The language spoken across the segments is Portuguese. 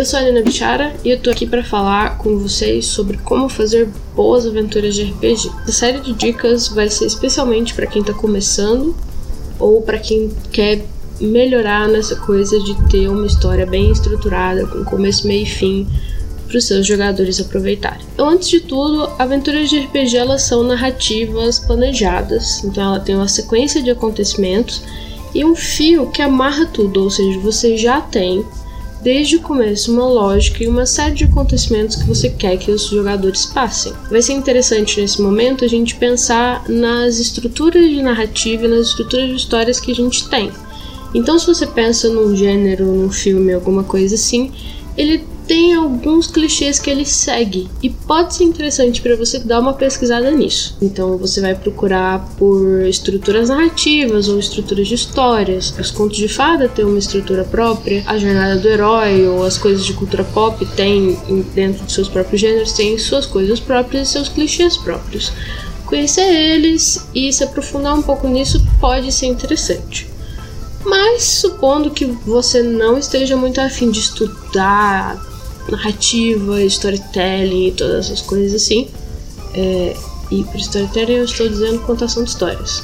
Eu sou a Nina Bichara e eu tô aqui para falar com vocês sobre como fazer boas aventuras de RPG. Essa série de dicas vai ser especialmente para quem tá começando ou para quem quer melhorar nessa coisa de ter uma história bem estruturada, com começo, meio e fim, para os seus jogadores aproveitarem. Então, antes de tudo, aventuras de RPG elas são narrativas planejadas, então ela tem uma sequência de acontecimentos e um fio que amarra tudo, ou seja, você já tem desde o começo uma lógica e uma série de acontecimentos que você quer que os jogadores passem. Vai ser interessante nesse momento a gente pensar nas estruturas de narrativa e nas estruturas de histórias que a gente tem. Então, se você pensa num gênero, num filme, alguma coisa assim, ele tem alguns clichês que ele segue e pode ser interessante para você dar uma pesquisada nisso. Então você vai procurar por estruturas narrativas ou estruturas de histórias. Os contos de fada têm uma estrutura própria, a jornada do herói ou as coisas de cultura pop têm dentro de seus próprios gêneros têm suas coisas próprias e seus clichês próprios. Conhecer eles e se aprofundar um pouco nisso pode ser interessante. Mas supondo que você não esteja muito afim de estudar narrativa, storytelling e todas essas coisas assim. É, e para storytelling eu estou dizendo contação de histórias.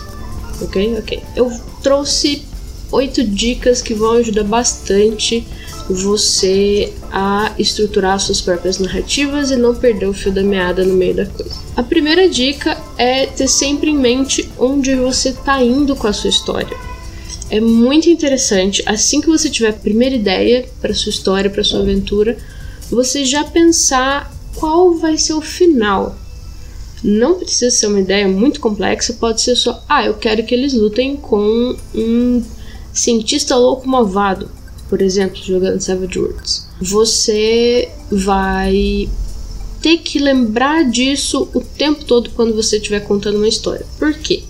Ok? Ok. Eu trouxe oito dicas que vão ajudar bastante você a estruturar suas próprias narrativas e não perder o fio da meada no meio da coisa. A primeira dica é ter sempre em mente onde você está indo com a sua história. É muito interessante, assim que você tiver a primeira ideia para sua história, para sua aventura, você já pensar qual vai ser o final. Não precisa ser uma ideia muito complexa, pode ser só, ah, eu quero que eles lutem com um cientista louco malvado, por exemplo, jogando Savage Worlds. Você vai ter que lembrar disso o tempo todo quando você estiver contando uma história. Por quê?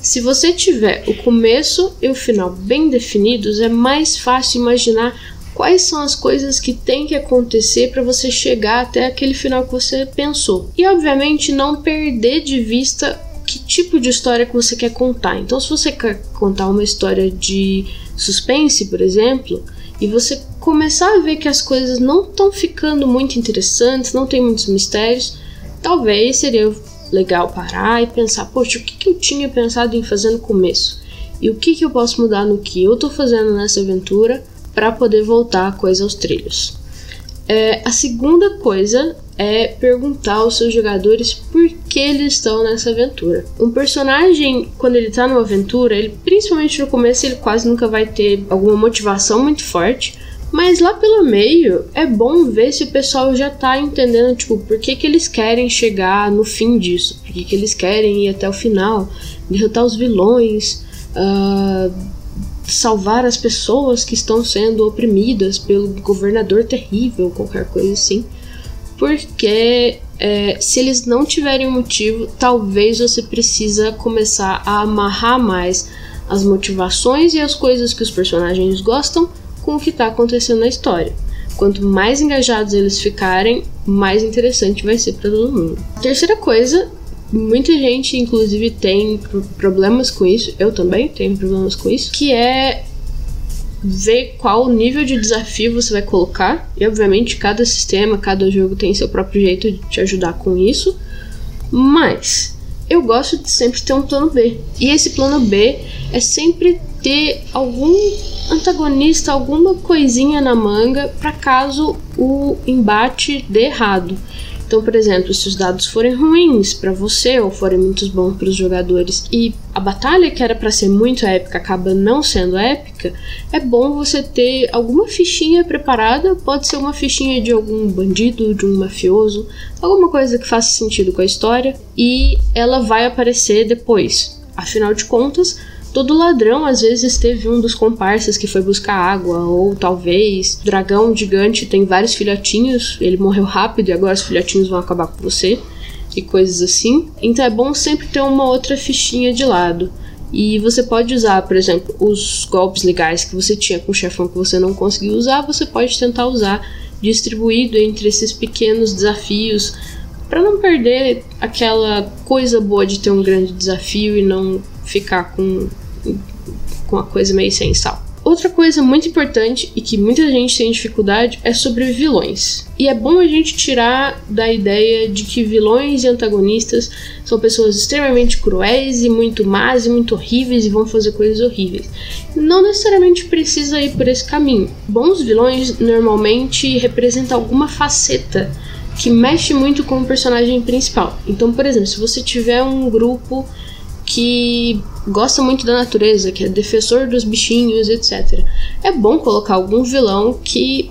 Se você tiver o começo e o final bem definidos, é mais fácil imaginar quais são as coisas que tem que acontecer para você chegar até aquele final que você pensou. E obviamente não perder de vista que tipo de história que você quer contar. Então, se você quer contar uma história de suspense, por exemplo, e você começar a ver que as coisas não estão ficando muito interessantes, não tem muitos mistérios, talvez seria legal parar e pensar, poxa, o que, que eu tinha pensado em fazer no começo? E o que, que eu posso mudar no que eu estou fazendo nessa aventura para poder voltar a coisa aos trilhos. É, a segunda coisa é perguntar aos seus jogadores por que eles estão nessa aventura. Um personagem, quando ele está numa aventura, ele principalmente no começo ele quase nunca vai ter alguma motivação muito forte, mas lá pelo meio é bom ver se o pessoal já tá entendendo, tipo, por que, que eles querem chegar no fim disso, por que, que eles querem ir até o final, derrotar os vilões, uh, salvar as pessoas que estão sendo oprimidas pelo governador terrível, qualquer coisa assim. Porque é, se eles não tiverem motivo, talvez você precisa começar a amarrar mais as motivações e as coisas que os personagens gostam com o que está acontecendo na história. Quanto mais engajados eles ficarem, mais interessante vai ser para todo mundo. A terceira coisa Muita gente, inclusive, tem problemas com isso. Eu também tenho problemas com isso. Que é ver qual nível de desafio você vai colocar. E, obviamente, cada sistema, cada jogo tem seu próprio jeito de te ajudar com isso. Mas eu gosto de sempre ter um plano B. E esse plano B é sempre ter algum antagonista, alguma coisinha na manga para caso o embate dê errado. Então, por exemplo, se os dados forem ruins para você ou forem muito bons para os jogadores e a batalha que era para ser muito épica acaba não sendo épica, é bom você ter alguma fichinha preparada, pode ser uma fichinha de algum bandido, de um mafioso, alguma coisa que faça sentido com a história e ela vai aparecer depois. Afinal de contas, Todo ladrão às vezes teve um dos comparsas que foi buscar água, ou talvez dragão gigante tem vários filhotinhos, ele morreu rápido e agora os filhotinhos vão acabar com você, e coisas assim. Então é bom sempre ter uma outra fichinha de lado. E você pode usar, por exemplo, os golpes legais que você tinha com o chefão que você não conseguiu usar, você pode tentar usar distribuído entre esses pequenos desafios para não perder aquela coisa boa de ter um grande desafio e não ficar com, com a coisa meio sem sal. Outra coisa muito importante e que muita gente tem dificuldade é sobre vilões. E é bom a gente tirar da ideia de que vilões e antagonistas são pessoas extremamente cruéis e muito más e muito horríveis e vão fazer coisas horríveis. Não necessariamente precisa ir por esse caminho. Bons vilões normalmente representam alguma faceta que mexe muito com o personagem principal. Então, por exemplo, se você tiver um grupo que gosta muito da natureza, que é defensor dos bichinhos, etc. É bom colocar algum vilão que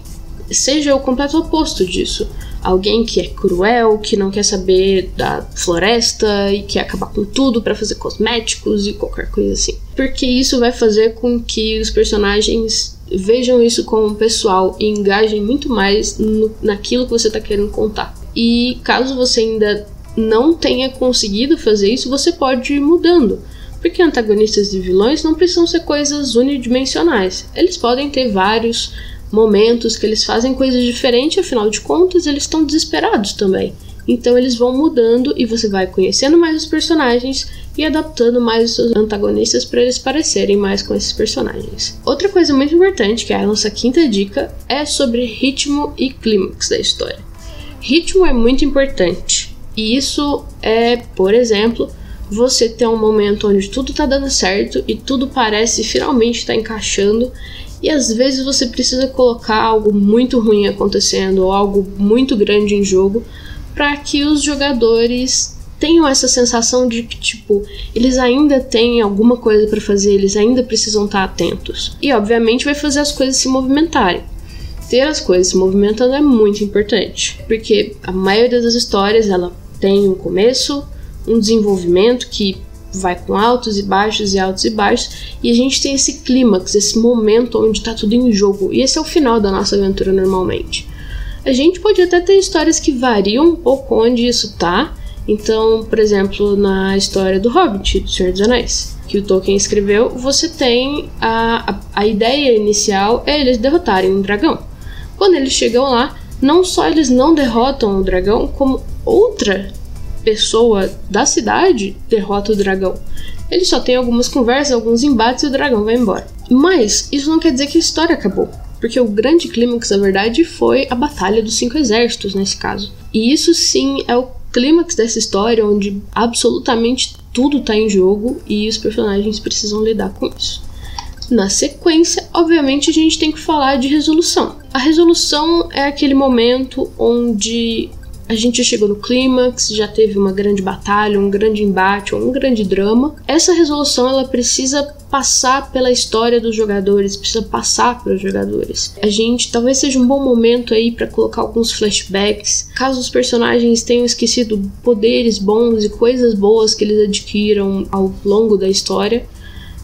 seja o completo oposto disso. Alguém que é cruel, que não quer saber da floresta e quer acabar com tudo para fazer cosméticos e qualquer coisa assim. Porque isso vai fazer com que os personagens vejam isso como pessoal e engajem muito mais no, naquilo que você está querendo contar. E caso você ainda não tenha conseguido fazer isso, você pode ir mudando. Porque antagonistas e vilões não precisam ser coisas unidimensionais. Eles podem ter vários momentos que eles fazem coisas diferentes, afinal de contas, eles estão desesperados também. Então eles vão mudando e você vai conhecendo mais os personagens e adaptando mais os seus antagonistas para eles parecerem mais com esses personagens. Outra coisa muito importante, que é a nossa quinta dica, é sobre ritmo e clímax da história. Ritmo é muito importante. E isso é, por exemplo, você ter um momento onde tudo tá dando certo e tudo parece finalmente estar tá encaixando, e às vezes você precisa colocar algo muito ruim acontecendo ou algo muito grande em jogo para que os jogadores tenham essa sensação de que, tipo, eles ainda têm alguma coisa para fazer, eles ainda precisam estar tá atentos. E obviamente vai fazer as coisas se movimentarem ter as coisas se movimentando é muito importante, porque a maioria das histórias ela tem um começo, um desenvolvimento que vai com altos e baixos e altos e baixos, e a gente tem esse clímax, esse momento onde está tudo em jogo, e esse é o final da nossa aventura normalmente. A gente pode até ter histórias que variam um pouco onde isso tá. Então, por exemplo, na história do Hobbit, do Senhor dos Anéis, que o Tolkien escreveu, você tem a, a, a ideia inicial é eles derrotarem um dragão. Quando eles chegam lá, não só eles não derrotam o dragão, como outra pessoa da cidade derrota o dragão. Ele só tem algumas conversas, alguns embates e o dragão vai embora. Mas isso não quer dizer que a história acabou. Porque o grande clímax, na verdade, foi a Batalha dos Cinco Exércitos, nesse caso. E isso sim é o clímax dessa história, onde absolutamente tudo está em jogo e os personagens precisam lidar com isso. Na sequência, obviamente, a gente tem que falar de resolução. A resolução é aquele momento onde a gente chegou no clímax, já teve uma grande batalha, um grande embate um grande drama. Essa resolução ela precisa passar pela história dos jogadores, precisa passar para os jogadores. A gente talvez seja um bom momento aí para colocar alguns flashbacks, caso os personagens tenham esquecido poderes bons e coisas boas que eles adquiram ao longo da história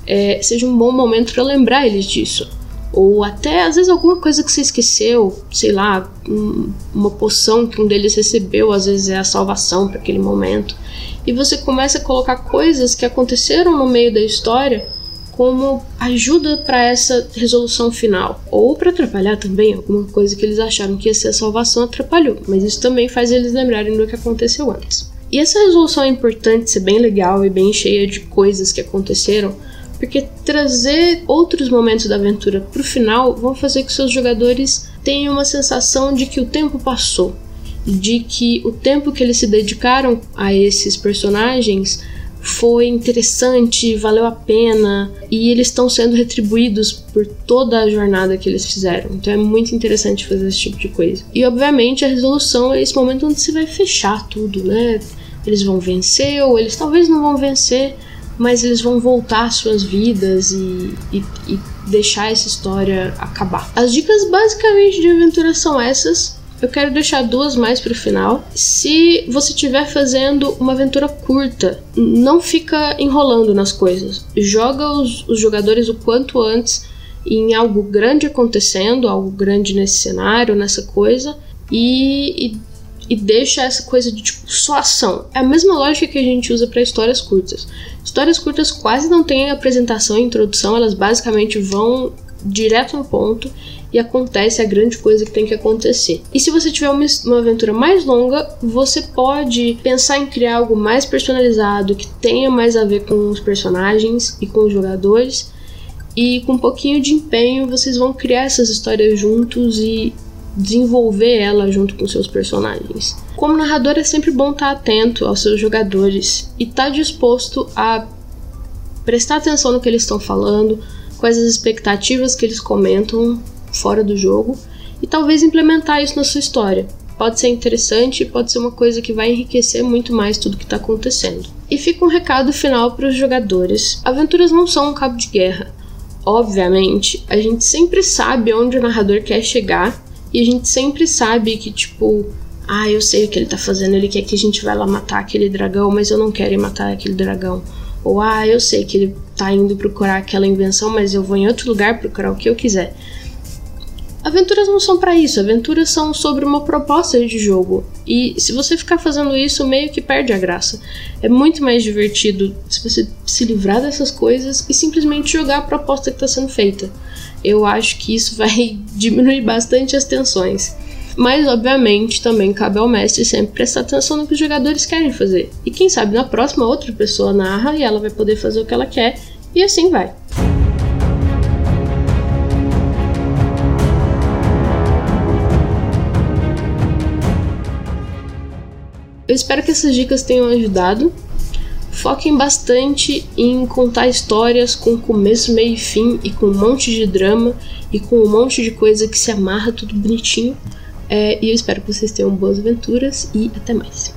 é, seja um bom momento para lembrar eles disso. Ou até, às vezes, alguma coisa que você esqueceu, sei lá, um, uma poção que um deles recebeu, às vezes é a salvação para aquele momento. E você começa a colocar coisas que aconteceram no meio da história como ajuda para essa resolução final. Ou para atrapalhar também, alguma coisa que eles acharam que ia ser a salvação atrapalhou. Mas isso também faz eles lembrarem do que aconteceu antes. E essa resolução é importante ser bem legal e bem cheia de coisas que aconteceram porque trazer outros momentos da aventura pro final vão fazer que seus jogadores tenham uma sensação de que o tempo passou, de que o tempo que eles se dedicaram a esses personagens foi interessante, valeu a pena e eles estão sendo retribuídos por toda a jornada que eles fizeram. Então é muito interessante fazer esse tipo de coisa. E obviamente a resolução é esse momento onde você vai fechar tudo, né? Eles vão vencer ou eles talvez não vão vencer, mas eles vão voltar às suas vidas e, e, e deixar essa história acabar. As dicas basicamente de aventura são essas. Eu quero deixar duas mais para o final. Se você estiver fazendo uma aventura curta, não fica enrolando nas coisas. Joga os, os jogadores o quanto antes em algo grande acontecendo, algo grande nesse cenário, nessa coisa, e, e e deixa essa coisa de tipo só ação. É a mesma lógica que a gente usa para histórias curtas. Histórias curtas quase não têm apresentação e introdução, elas basicamente vão direto no ponto e acontece a grande coisa que tem que acontecer. E se você tiver uma, uma aventura mais longa, você pode pensar em criar algo mais personalizado, que tenha mais a ver com os personagens e com os jogadores E com um pouquinho de empenho, vocês vão criar essas histórias juntos e desenvolver ela junto com seus personagens. Como narrador, é sempre bom estar atento aos seus jogadores e estar disposto a prestar atenção no que eles estão falando, quais as expectativas que eles comentam fora do jogo e talvez implementar isso na sua história. Pode ser interessante, pode ser uma coisa que vai enriquecer muito mais tudo que está acontecendo. E fica um recado final para os jogadores: aventuras não são um cabo de guerra. Obviamente, a gente sempre sabe onde o narrador quer chegar e a gente sempre sabe que, tipo, ah, eu sei o que ele tá fazendo, ele quer que a gente vá lá matar aquele dragão, mas eu não quero ir matar aquele dragão. Ou, ah, eu sei que ele tá indo procurar aquela invenção, mas eu vou em outro lugar procurar o que eu quiser. Aventuras não são para isso, aventuras são sobre uma proposta de jogo. E se você ficar fazendo isso, meio que perde a graça. É muito mais divertido se você se livrar dessas coisas e simplesmente jogar a proposta que está sendo feita. Eu acho que isso vai diminuir bastante as tensões. Mas, obviamente, também cabe ao mestre sempre prestar atenção no que os jogadores querem fazer. E quem sabe na próxima outra pessoa narra e ela vai poder fazer o que ela quer, e assim vai. Eu espero que essas dicas tenham ajudado. Foquem bastante em contar histórias com começo, meio e fim e com um monte de drama e com um monte de coisa que se amarra tudo bonitinho. É, e eu espero que vocês tenham boas aventuras e até mais.